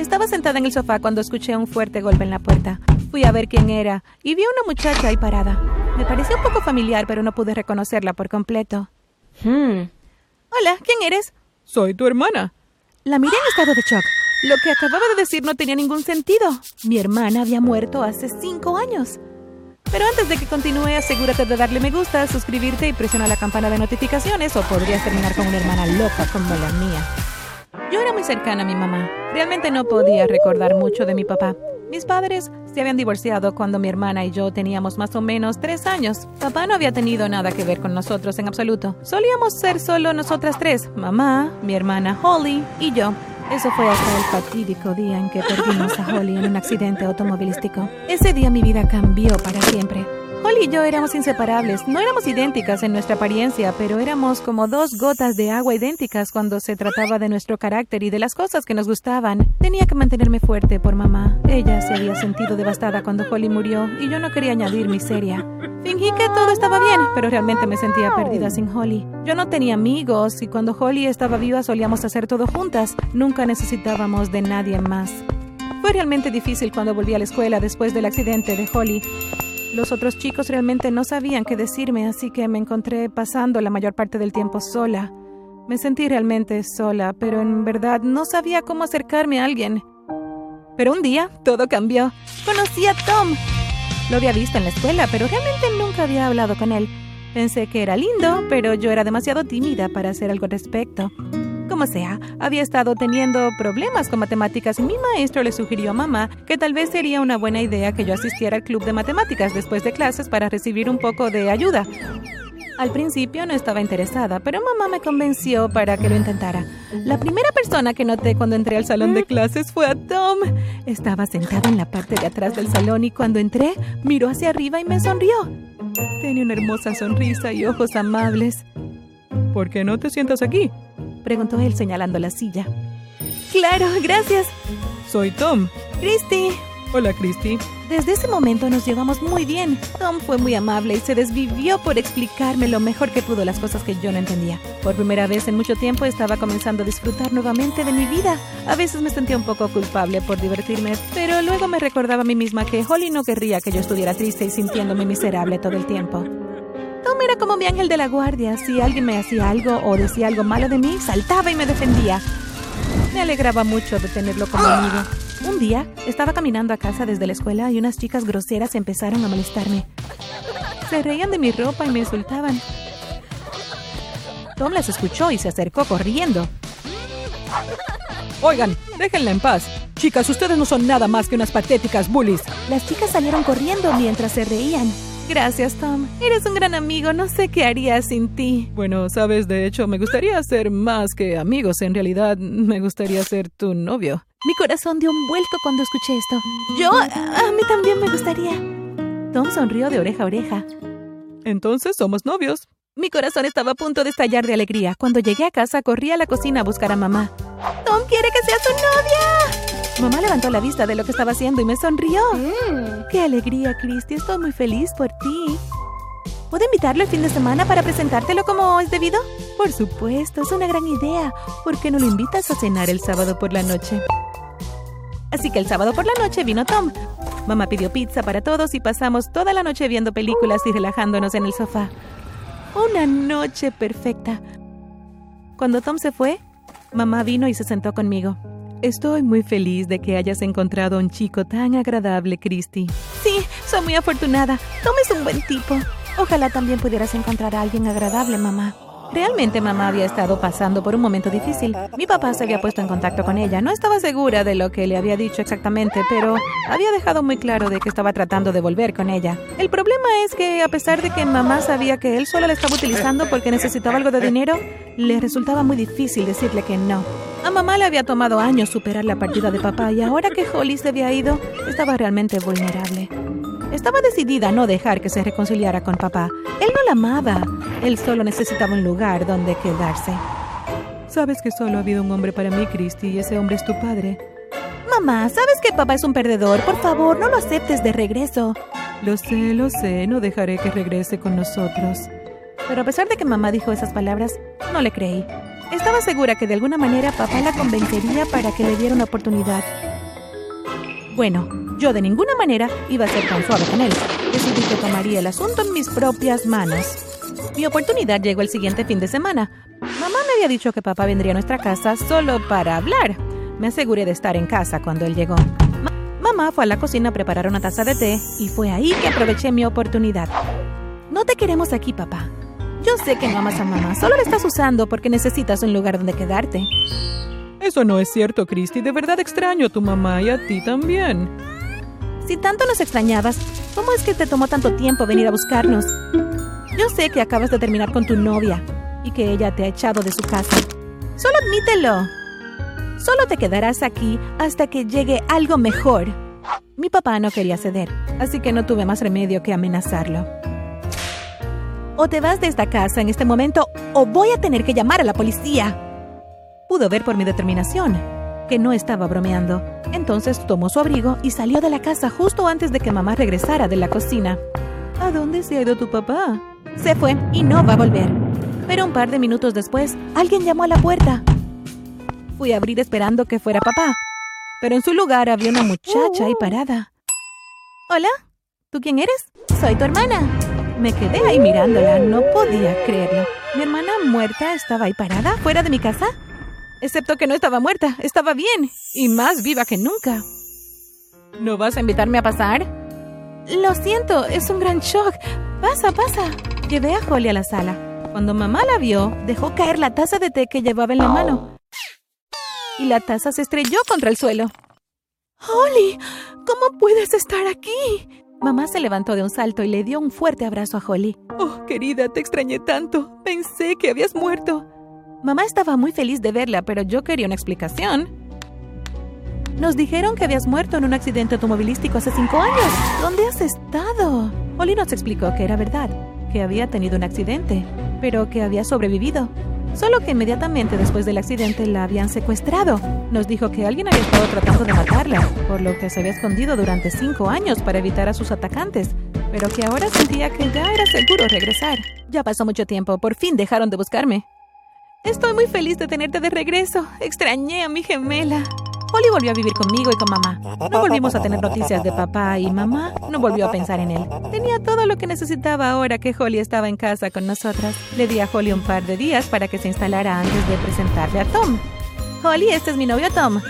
Estaba sentada en el sofá cuando escuché un fuerte golpe en la puerta. Fui a ver quién era y vi a una muchacha ahí parada. Me parecía un poco familiar, pero no pude reconocerla por completo. Hmm. Hola, ¿quién eres? Soy tu hermana. La miré en estado de shock. Lo que acababa de decir no tenía ningún sentido. Mi hermana había muerto hace cinco años. Pero antes de que continúe, asegúrate de darle me gusta, suscribirte y presiona la campana de notificaciones o podrías terminar con una hermana loca como la mía. Yo era muy cercana a mi mamá. Realmente no podía recordar mucho de mi papá. Mis padres se habían divorciado cuando mi hermana y yo teníamos más o menos tres años. Papá no había tenido nada que ver con nosotros en absoluto. Solíamos ser solo nosotras tres, mamá, mi hermana Holly y yo. Eso fue hasta el fatídico día en que perdimos a Holly en un accidente automovilístico. Ese día mi vida cambió para siempre. Holly y yo éramos inseparables. No éramos idénticas en nuestra apariencia, pero éramos como dos gotas de agua idénticas cuando se trataba de nuestro carácter y de las cosas que nos gustaban. Tenía que mantenerme fuerte por mamá. Ella se había sentido devastada cuando Holly murió y yo no quería añadir miseria. Fingí que todo estaba bien, pero realmente me sentía perdida sin Holly. Yo no tenía amigos y cuando Holly estaba viva solíamos hacer todo juntas. Nunca necesitábamos de nadie más. Fue realmente difícil cuando volví a la escuela después del accidente de Holly. Los otros chicos realmente no sabían qué decirme, así que me encontré pasando la mayor parte del tiempo sola. Me sentí realmente sola, pero en verdad no sabía cómo acercarme a alguien. Pero un día todo cambió. Conocí a Tom. Lo había visto en la escuela, pero realmente nunca había hablado con él. Pensé que era lindo, pero yo era demasiado tímida para hacer algo al respecto. Como sea, había estado teniendo problemas con matemáticas y mi maestro le sugirió a mamá que tal vez sería una buena idea que yo asistiera al club de matemáticas después de clases para recibir un poco de ayuda. Al principio no estaba interesada, pero mamá me convenció para que lo intentara. La primera persona que noté cuando entré al salón de clases fue a Tom. Estaba sentado en la parte de atrás del salón y cuando entré, miró hacia arriba y me sonrió. Tenía una hermosa sonrisa y ojos amables. ¿Por qué no te sientas aquí? Preguntó él señalando la silla. Claro, gracias. Soy Tom. Christy. Hola, Christy. Desde ese momento nos llevamos muy bien. Tom fue muy amable y se desvivió por explicarme lo mejor que pudo las cosas que yo no entendía. Por primera vez en mucho tiempo estaba comenzando a disfrutar nuevamente de mi vida. A veces me sentía un poco culpable por divertirme, pero luego me recordaba a mí misma que Holly no querría que yo estuviera triste y sintiéndome miserable todo el tiempo. Era como mi ángel de la guardia. Si alguien me hacía algo o decía algo malo de mí, saltaba y me defendía. Me alegraba mucho de tenerlo como amigo. Un día estaba caminando a casa desde la escuela y unas chicas groseras empezaron a molestarme. Se reían de mi ropa y me insultaban. Tom las escuchó y se acercó corriendo. Oigan, déjenla en paz. Chicas, ustedes no son nada más que unas patéticas bullies. Las chicas salieron corriendo mientras se reían. Gracias, Tom. Eres un gran amigo. No sé qué haría sin ti. Bueno, sabes, de hecho, me gustaría ser más que amigos. En realidad, me gustaría ser tu novio. Mi corazón dio un vuelco cuando escuché esto. Yo, a mí también me gustaría. Tom sonrió de oreja a oreja. Entonces somos novios. Mi corazón estaba a punto de estallar de alegría. Cuando llegué a casa, corrí a la cocina a buscar a mamá. ¡Tom quiere que sea su novia! Mamá levantó la vista de lo que estaba haciendo y me sonrió. ¡Qué alegría, Christy! Estoy muy feliz por ti. ¿Puedo invitarlo el fin de semana para presentártelo como es debido? Por supuesto, es una gran idea. ¿Por qué no lo invitas a cenar el sábado por la noche? Así que el sábado por la noche vino Tom. Mamá pidió pizza para todos y pasamos toda la noche viendo películas y relajándonos en el sofá. Una noche perfecta. Cuando Tom se fue, mamá vino y se sentó conmigo. Estoy muy feliz de que hayas encontrado a un chico tan agradable, Christy. Sí, soy muy afortunada. Tom es un buen tipo. Ojalá también pudieras encontrar a alguien agradable, mamá. Realmente mamá había estado pasando por un momento difícil. Mi papá se había puesto en contacto con ella. No estaba segura de lo que le había dicho exactamente, pero había dejado muy claro de que estaba tratando de volver con ella. El problema es que a pesar de que mamá sabía que él solo la estaba utilizando porque necesitaba algo de dinero, le resultaba muy difícil decirle que no. A mamá le había tomado años superar la partida de papá y ahora que Holly se había ido, estaba realmente vulnerable. Estaba decidida a no dejar que se reconciliara con papá. Él no la amaba. Él solo necesitaba un lugar donde quedarse. Sabes que solo ha habido un hombre para mí, Christy, y ese hombre es tu padre. Mamá, ¿sabes que papá es un perdedor? Por favor, no lo aceptes de regreso. Lo sé, lo sé, no dejaré que regrese con nosotros. Pero a pesar de que mamá dijo esas palabras, no le creí. Estaba segura que de alguna manera papá la convencería para que le diera una oportunidad. Bueno, yo de ninguna manera iba a ser tan suave con él. Decidí que tomaría el asunto en mis propias manos. Mi oportunidad llegó el siguiente fin de semana. Mamá me había dicho que papá vendría a nuestra casa solo para hablar. Me aseguré de estar en casa cuando él llegó. mamá fue a la cocina a preparar una taza de té y fue ahí que aproveché mi oportunidad. No te queremos aquí, papá. Yo sé que no amas a mamá, solo la estás usando porque necesitas un lugar donde quedarte. Eso no es cierto, Christy. De verdad extraño a tu mamá y a ti también. Si tanto nos extrañabas, ¿cómo es que te tomó tanto tiempo venir a buscarnos? Yo sé que acabas de terminar con tu novia y que ella te ha echado de su casa. Solo admítelo. Solo te quedarás aquí hasta que llegue algo mejor. Mi papá no quería ceder, así que no tuve más remedio que amenazarlo. O te vas de esta casa en este momento o voy a tener que llamar a la policía. Pudo ver por mi determinación que no estaba bromeando. Entonces tomó su abrigo y salió de la casa justo antes de que mamá regresara de la cocina. ¿A dónde se ha ido tu papá? Se fue y no va a volver. Pero un par de minutos después, alguien llamó a la puerta. Fui a abrir esperando que fuera papá. Pero en su lugar había una muchacha ahí parada. Hola, ¿tú quién eres? Soy tu hermana. Me quedé ahí mirándola, no podía creerlo. ¿Mi hermana muerta estaba ahí parada, fuera de mi casa? Excepto que no estaba muerta, estaba bien, y más viva que nunca. ¿No vas a invitarme a pasar? Lo siento, es un gran shock. Pasa, pasa. Llevé a Holly a la sala. Cuando mamá la vio, dejó caer la taza de té que llevaba en la mano. Y la taza se estrelló contra el suelo. Holly, ¿cómo puedes estar aquí? Mamá se levantó de un salto y le dio un fuerte abrazo a Holly. Oh, querida, te extrañé tanto. Pensé que habías muerto. Mamá estaba muy feliz de verla, pero yo quería una explicación. Nos dijeron que habías muerto en un accidente automovilístico hace cinco años. ¿Dónde has estado? Holly nos explicó que era verdad, que había tenido un accidente, pero que había sobrevivido. Solo que inmediatamente después del accidente la habían secuestrado. Nos dijo que alguien había estado tratando de matarla, por lo que se había escondido durante cinco años para evitar a sus atacantes, pero que ahora sentía que ya era seguro regresar. Ya pasó mucho tiempo, por fin dejaron de buscarme. Estoy muy feliz de tenerte de regreso. Extrañé a mi gemela. Holly volvió a vivir conmigo y con mamá. No volvimos a tener noticias de papá y mamá no volvió a pensar en él. Tenía todo lo que necesitaba ahora que Holly estaba en casa con nosotras. Le di a Holly un par de días para que se instalara antes de presentarle a Tom. Holly, este es mi novio Tom.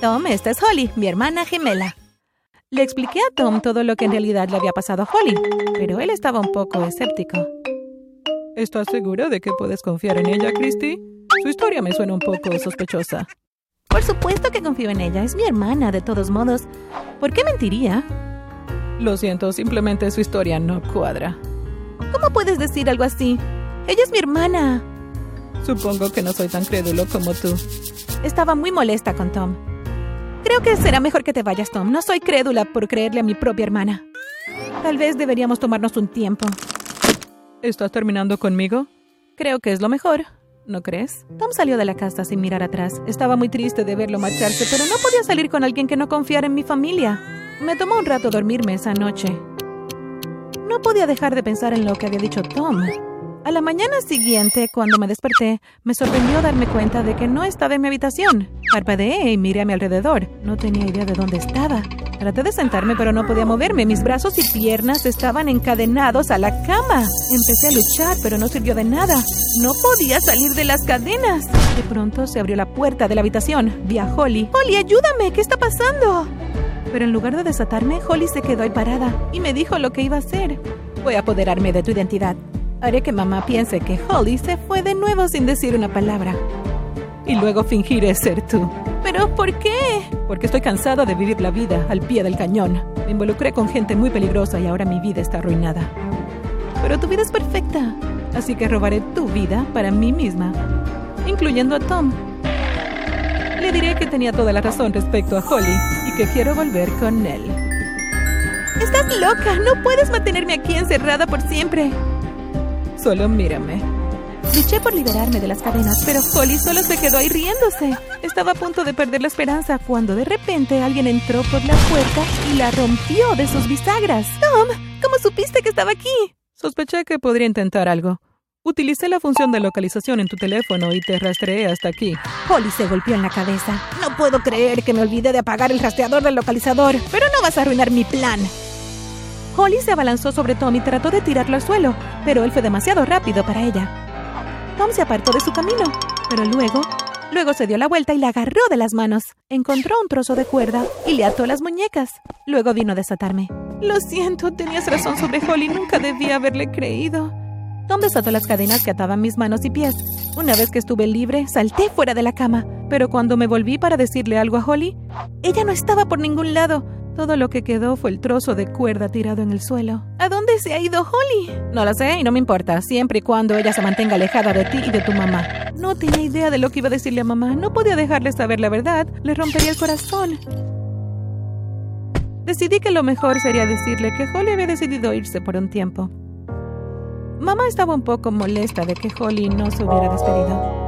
Tom, esta es Holly, mi hermana gemela. Le expliqué a Tom todo lo que en realidad le había pasado a Holly, pero él estaba un poco escéptico. ¿Estás segura de que puedes confiar en ella, Christy? Su historia me suena un poco sospechosa. Por supuesto que confío en ella. Es mi hermana, de todos modos. ¿Por qué mentiría? Lo siento, simplemente su historia no cuadra. ¿Cómo puedes decir algo así? Ella es mi hermana. Supongo que no soy tan crédulo como tú. Estaba muy molesta con Tom. Creo que será mejor que te vayas, Tom. No soy crédula por creerle a mi propia hermana. Tal vez deberíamos tomarnos un tiempo. ¿Estás terminando conmigo? Creo que es lo mejor. ¿No crees? Tom salió de la casa sin mirar atrás. Estaba muy triste de verlo marcharse, pero no podía salir con alguien que no confiara en mi familia. Me tomó un rato dormirme esa noche. No podía dejar de pensar en lo que había dicho Tom. A la mañana siguiente, cuando me desperté, me sorprendió darme cuenta de que no estaba en mi habitación. Parpadeé y miré a mi alrededor. No tenía idea de dónde estaba. Traté de sentarme, pero no podía moverme. Mis brazos y piernas estaban encadenados a la cama. Empecé a luchar, pero no sirvió de nada. No podía salir de las cadenas. De pronto se abrió la puerta de la habitación. Vi a Holly. Holly, ayúdame. ¿Qué está pasando? Pero en lugar de desatarme, Holly se quedó ahí parada y me dijo lo que iba a hacer. Voy a apoderarme de tu identidad. Haré que mamá piense que Holly se fue de nuevo sin decir una palabra. Y luego fingiré ser tú. ¿Pero por qué? Porque estoy cansada de vivir la vida al pie del cañón. Me involucré con gente muy peligrosa y ahora mi vida está arruinada. Pero tu vida es perfecta, así que robaré tu vida para mí misma, incluyendo a Tom. Le diré que tenía toda la razón respecto a Holly y que quiero volver con él. Estás loca, no puedes mantenerme aquí encerrada por siempre. Solo mírame. Luché por liberarme de las cadenas, pero Holly solo se quedó ahí riéndose. Estaba a punto de perder la esperanza cuando de repente alguien entró por la puerta y la rompió de sus bisagras. Tom, ¿cómo supiste que estaba aquí? Sospeché que podría intentar algo. Utilicé la función de localización en tu teléfono y te rastreé hasta aquí. Holly se golpeó en la cabeza. No puedo creer que me olvidé de apagar el rastreador del localizador, pero no vas a arruinar mi plan. Holly se abalanzó sobre Tom y trató de tirarlo al suelo, pero él fue demasiado rápido para ella. Tom se apartó de su camino, pero luego, luego se dio la vuelta y la agarró de las manos. Encontró un trozo de cuerda y le ató las muñecas. Luego vino a desatarme. Lo siento, tenías razón sobre Holly, nunca debía haberle creído. Tom desató las cadenas que ataban mis manos y pies. Una vez que estuve libre, salté fuera de la cama, pero cuando me volví para decirle algo a Holly, ella no estaba por ningún lado. Todo lo que quedó fue el trozo de cuerda tirado en el suelo. ¿A dónde se ha ido Holly? No lo sé y no me importa, siempre y cuando ella se mantenga alejada de ti y de tu mamá. No tenía idea de lo que iba a decirle a mamá. No podía dejarle saber la verdad. Le rompería el corazón. Decidí que lo mejor sería decirle que Holly había decidido irse por un tiempo. Mamá estaba un poco molesta de que Holly no se hubiera despedido.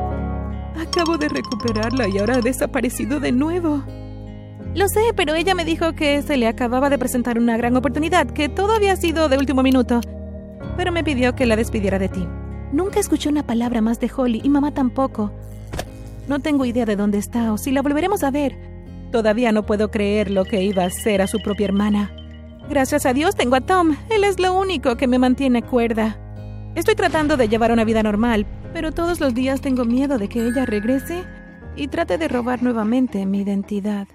Acabo de recuperarla y ahora ha desaparecido de nuevo. Lo sé, pero ella me dijo que se le acababa de presentar una gran oportunidad, que todo había sido de último minuto. Pero me pidió que la despidiera de ti. Nunca escuché una palabra más de Holly y mamá tampoco. No tengo idea de dónde está o si la volveremos a ver. Todavía no puedo creer lo que iba a hacer a su propia hermana. Gracias a Dios tengo a Tom. Él es lo único que me mantiene cuerda. Estoy tratando de llevar una vida normal, pero todos los días tengo miedo de que ella regrese y trate de robar nuevamente mi identidad.